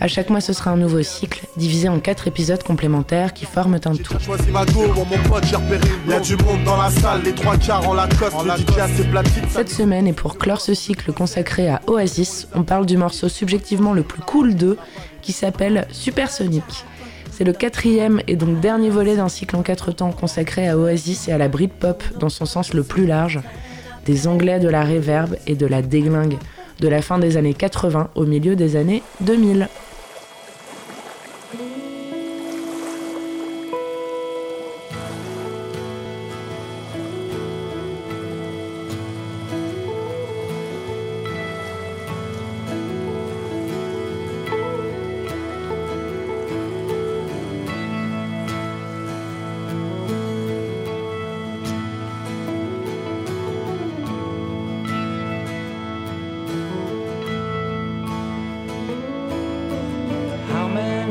À chaque mois, ce sera un nouveau cycle, divisé en quatre épisodes complémentaires qui forment un tout. Cette semaine, et pour clore ce cycle consacré à Oasis, on parle du morceau subjectivement le plus cool d'eux, qui s'appelle Supersonic. C'est le quatrième et donc dernier volet d'un cycle en quatre temps consacré à Oasis et à la Britpop dans son sens le plus large, des anglais de la reverb et de la déglingue, de la fin des années 80 au milieu des années 2000.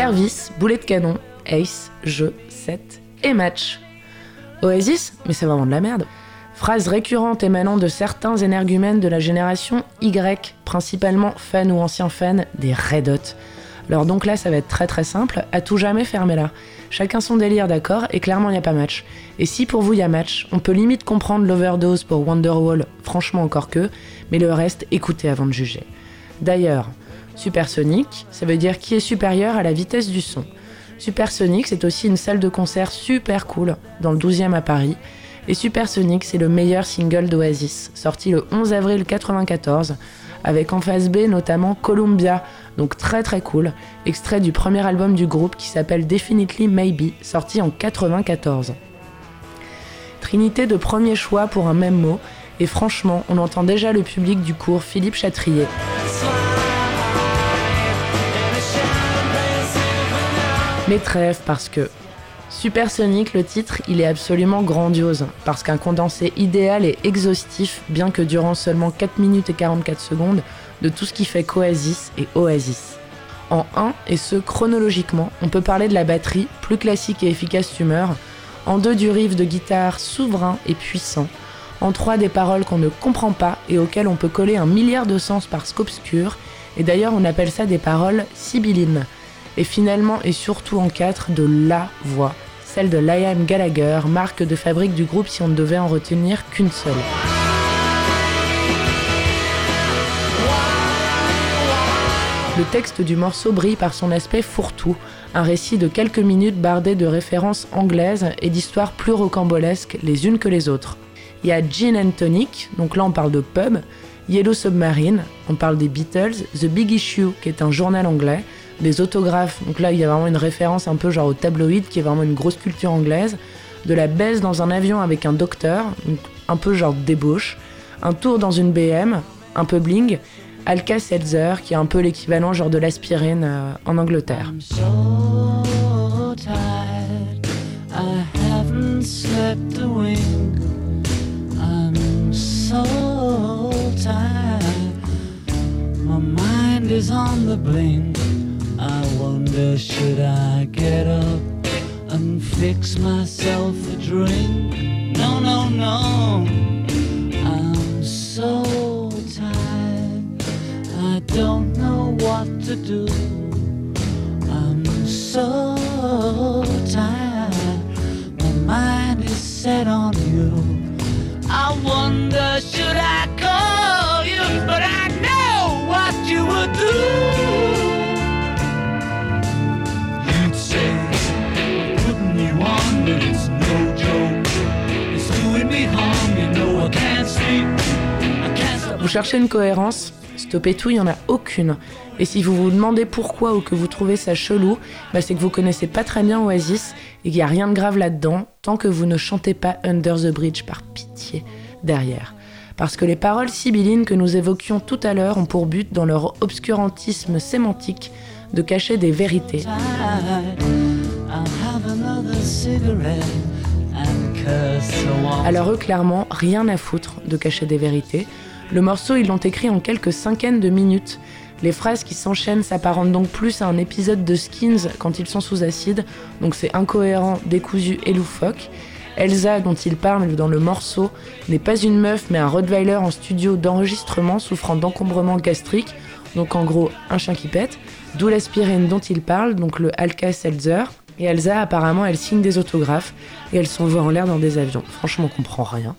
Service, boulet de canon, ace, jeu, set et match. Oasis Mais c'est vraiment de la merde. Phrase récurrente émanant de certains énergumènes de la génération Y, principalement fans ou anciens fans des Red Hot. Alors donc là, ça va être très très simple, à tout jamais fermez là. Chacun son délire, d'accord, et clairement il n'y a pas match. Et si pour vous il y a match, on peut limite comprendre l'overdose pour Wonderwall, franchement encore que, mais le reste, écoutez avant de juger. D'ailleurs, supersonique, ça veut dire qui est supérieur à la vitesse du son. Supersonic, c'est aussi une salle de concert super cool dans le 12e à Paris. Et Supersonic, c'est le meilleur single d'Oasis, sorti le 11 avril 1994, avec en face B notamment Columbia, donc très très cool, extrait du premier album du groupe qui s'appelle Definitely Maybe, sorti en 94. Trinité de premier choix pour un même mot, et franchement, on entend déjà le public du cours Philippe Chatrier. Mais trêve parce que Supersonic, le titre, il est absolument grandiose, parce qu'un condensé idéal et exhaustif, bien que durant seulement 4 minutes et 44 secondes, de tout ce qui fait qu'Oasis et Oasis. En 1, et ce chronologiquement, on peut parler de la batterie, plus classique et efficace tumeur, en 2 du riff de guitare souverain et puissant, en 3 des paroles qu'on ne comprend pas et auxquelles on peut coller un milliard de sens parce qu'obscurs, et d'ailleurs on appelle ça des paroles sibyllines et finalement et surtout en 4 de la voix, celle de Liam Gallagher, marque de fabrique du groupe si on ne devait en retenir qu'une seule. Le texte du morceau brille par son aspect fourre-tout, un récit de quelques minutes bardé de références anglaises et d'histoires plus rocambolesques les unes que les autres. Il y a Gin and Tonic, donc là on parle de pub, Yellow Submarine, on parle des Beatles, The Big Issue, qui est un journal anglais, des autographes, donc là il y a vraiment une référence un peu genre au tabloïd, qui est vraiment une grosse culture anglaise, de la baisse dans un avion avec un docteur, un peu genre débauche, un tour dans une BM, un peu bling, Alka-Seltzer, qui est un peu l'équivalent genre de l'aspirine euh, en Angleterre. Is on the. I wonder, should I get up and fix myself a drink? No, no, no, I'm so tired, I don't know what to do. I'm so tired. My mind is set on you. I wonder, cherchez une cohérence Stoppez tout, il n'y en a aucune. Et si vous vous demandez pourquoi ou que vous trouvez ça chelou, bah c'est que vous connaissez pas très bien Oasis et qu'il n'y a rien de grave là-dedans tant que vous ne chantez pas Under the Bridge par pitié derrière. Parce que les paroles sibyllines que nous évoquions tout à l'heure ont pour but, dans leur obscurantisme sémantique, de cacher des vérités. Alors eux, clairement, rien à foutre de cacher des vérités. Le morceau, ils l'ont écrit en quelques cinquaines de minutes. Les phrases qui s'enchaînent s'apparentent donc plus à un épisode de Skins quand ils sont sous acide, donc c'est incohérent, décousu et loufoque. Elsa, dont il parle dans le morceau, n'est pas une meuf mais un Rottweiler en studio d'enregistrement souffrant d'encombrement gastrique, donc en gros un chien qui pète, d'où l'aspirine dont il parle, donc le Alka-Seltzer. Et Elsa, apparemment, elle signe des autographes et elle s'envoie en l'air dans des avions. Franchement, on comprend rien.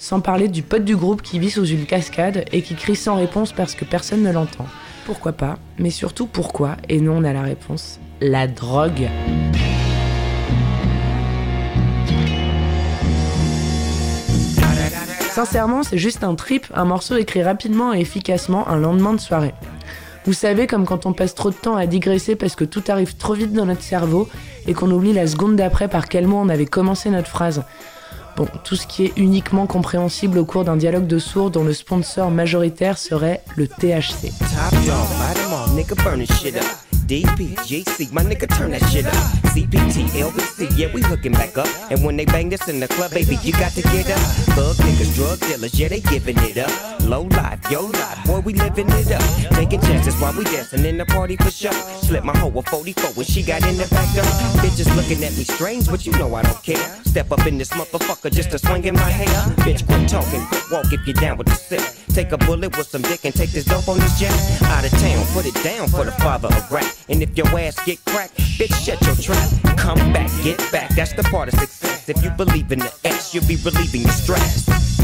Sans parler du pote du groupe qui vit sous une cascade et qui crie sans réponse parce que personne ne l'entend. Pourquoi pas Mais surtout pourquoi Et non, on a la réponse. La drogue. Sincèrement, c'est juste un trip, un morceau écrit rapidement et efficacement un lendemain de soirée. Vous savez, comme quand on passe trop de temps à digresser parce que tout arrive trop vite dans notre cerveau et qu'on oublie la seconde d'après par quel mot on avait commencé notre phrase. Bon, tout ce qui est uniquement compréhensible au cours d'un dialogue de sourds dont le sponsor majoritaire serait le THC. DP, JC, my nigga, turn that shit up. CPT, LBC, yeah, we hooking back up. And when they bang this in the club, baby, you got to get up. Thug niggas, drug dealers, yeah, they giving it up. Low life, yo life, boy, we living it up. Taking chances while we dancing in the party for sure. Slip my hoe a 44 when she got in the back door. Bitches looking at me strange, but you know I don't care. Step up in this motherfucker just to swing in my hair. Bitch, quit talking, quit walk if you down with the sick. Take a bullet with some dick and take this dope on this jet. Out of town, put it down for the father of rap. And if your ass get cracked, bitch, shut your trap. Come back, get back. That's the part of success. If you believe in the X, you'll be relieving your stress.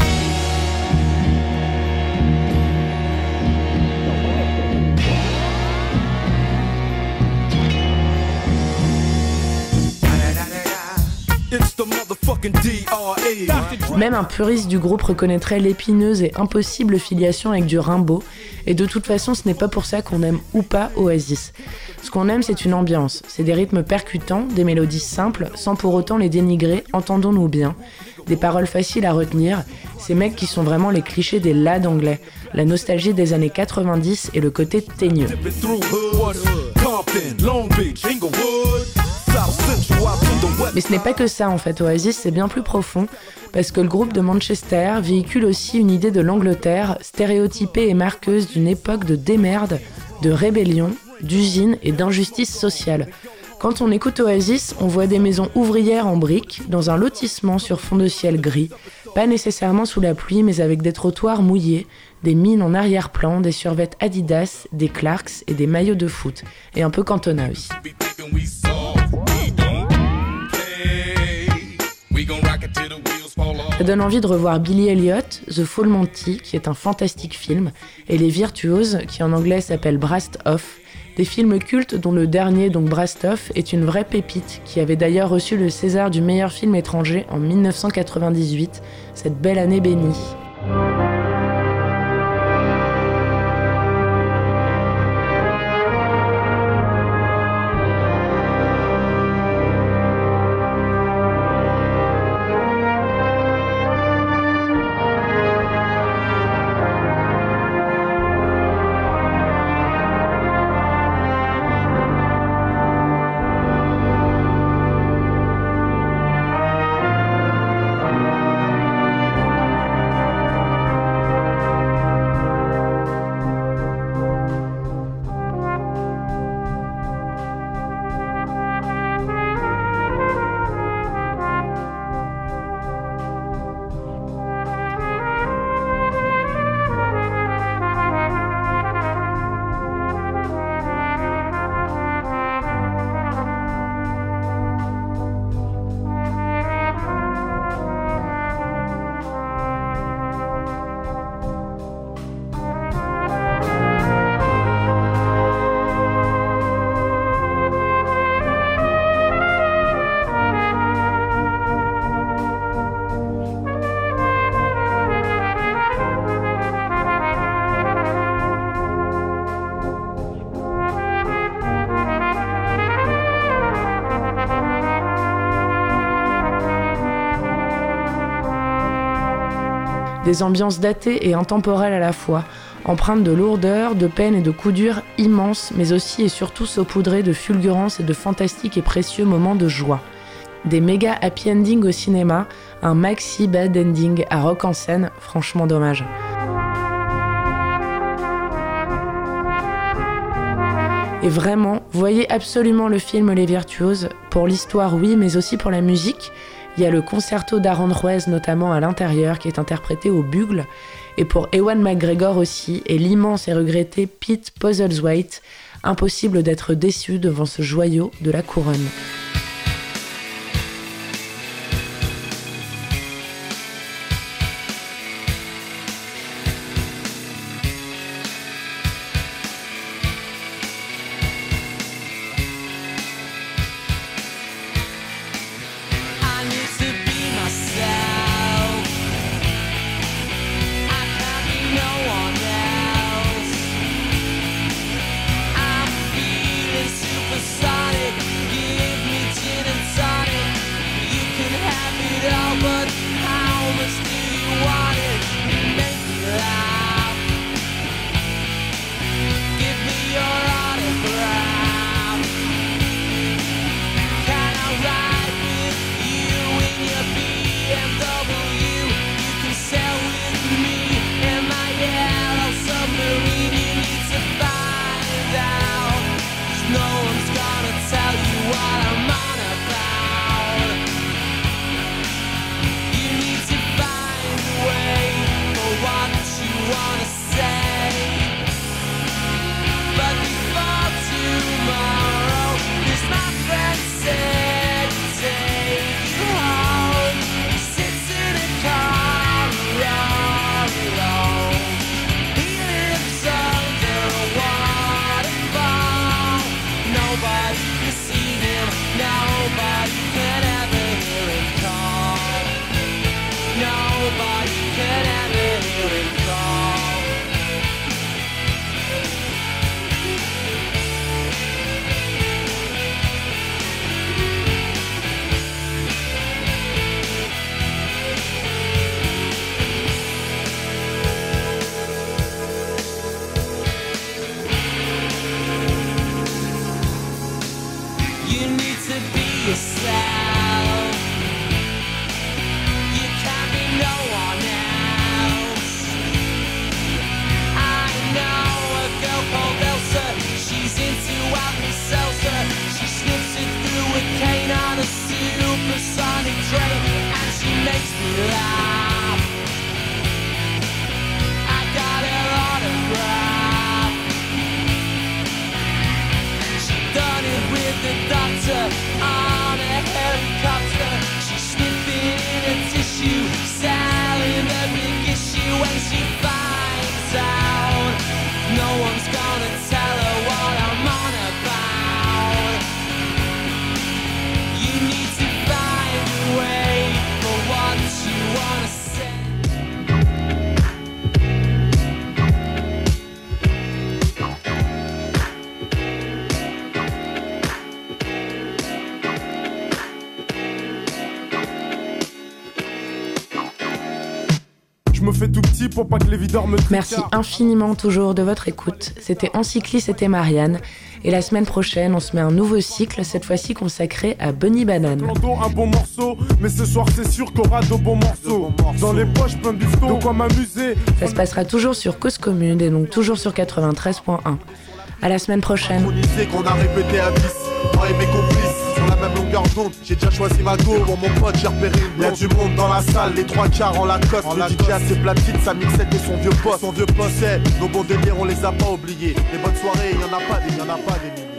Même un puriste du groupe reconnaîtrait l'épineuse et impossible filiation avec du Rimbaud, et de toute façon ce n'est pas pour ça qu'on aime ou pas Oasis. Ce qu'on aime c'est une ambiance, c'est des rythmes percutants, des mélodies simples, sans pour autant les dénigrer, entendons-nous bien, des paroles faciles à retenir, ces mecs qui sont vraiment les clichés des lads anglais, la nostalgie des années 90 et le côté teigneux. Mais ce n'est pas que ça en fait, Oasis c'est bien plus profond, parce que le groupe de Manchester véhicule aussi une idée de l'Angleterre, stéréotypée et marqueuse d'une époque de démerde, de rébellion, d'usine et d'injustice sociale. Quand on écoute Oasis, on voit des maisons ouvrières en briques, dans un lotissement sur fond de ciel gris, pas nécessairement sous la pluie, mais avec des trottoirs mouillés, des mines en arrière-plan, des survêtes Adidas, des Clarks et des maillots de foot, et un peu Cantona aussi. Ça donne envie de revoir Billy Elliot, The Full Monty, qui est un fantastique film, et Les Virtuoses, qui en anglais s'appelle Brast Off, des films cultes dont le dernier, donc Brast Off, est une vraie pépite, qui avait d'ailleurs reçu le César du meilleur film étranger en 1998, cette belle année bénie. Des ambiances datées et intemporelles à la fois, empreintes de lourdeur, de peine et de coups durs immenses, mais aussi et surtout saupoudrées de fulgurances et de fantastiques et précieux moments de joie. Des méga happy ending au cinéma, un maxi bad ending à rock en scène, franchement dommage. Et vraiment, voyez absolument le film Les Virtuoses, pour l'histoire oui, mais aussi pour la musique. Il y a le concerto d'Aaron Ruiz notamment à l'intérieur qui est interprété au bugle, et pour Ewan McGregor aussi, et l'immense et regretté Pete Puzzleswaite, impossible d'être déçu devant ce joyau de la couronne. Merci infiniment toujours de votre écoute. C'était Encyclis, c'était Marianne. Et la semaine prochaine, on se met un nouveau cycle, cette fois-ci consacré à Bunny Banane. Un bon morceau, mais ce soir c'est sûr qu'on aura de bons morceaux. Dans les poches, plein de quoi m'amuser. Ça se passera toujours sur Cause Commune et donc toujours sur 93.1. À la semaine prochaine. qu'on a répété à 10, longueur d'onde. J'ai déjà choisi ma go pour mon pote, j'ai repéré une Y'a du monde dans la salle, les trois quarts en la coste. Le DJ a ses platines, sa mixette et son vieux poste. Son vieux poste, nos bons délires, on les a pas oubliés. Les bonnes soirées, y'en a pas des, y'en a pas des milliers.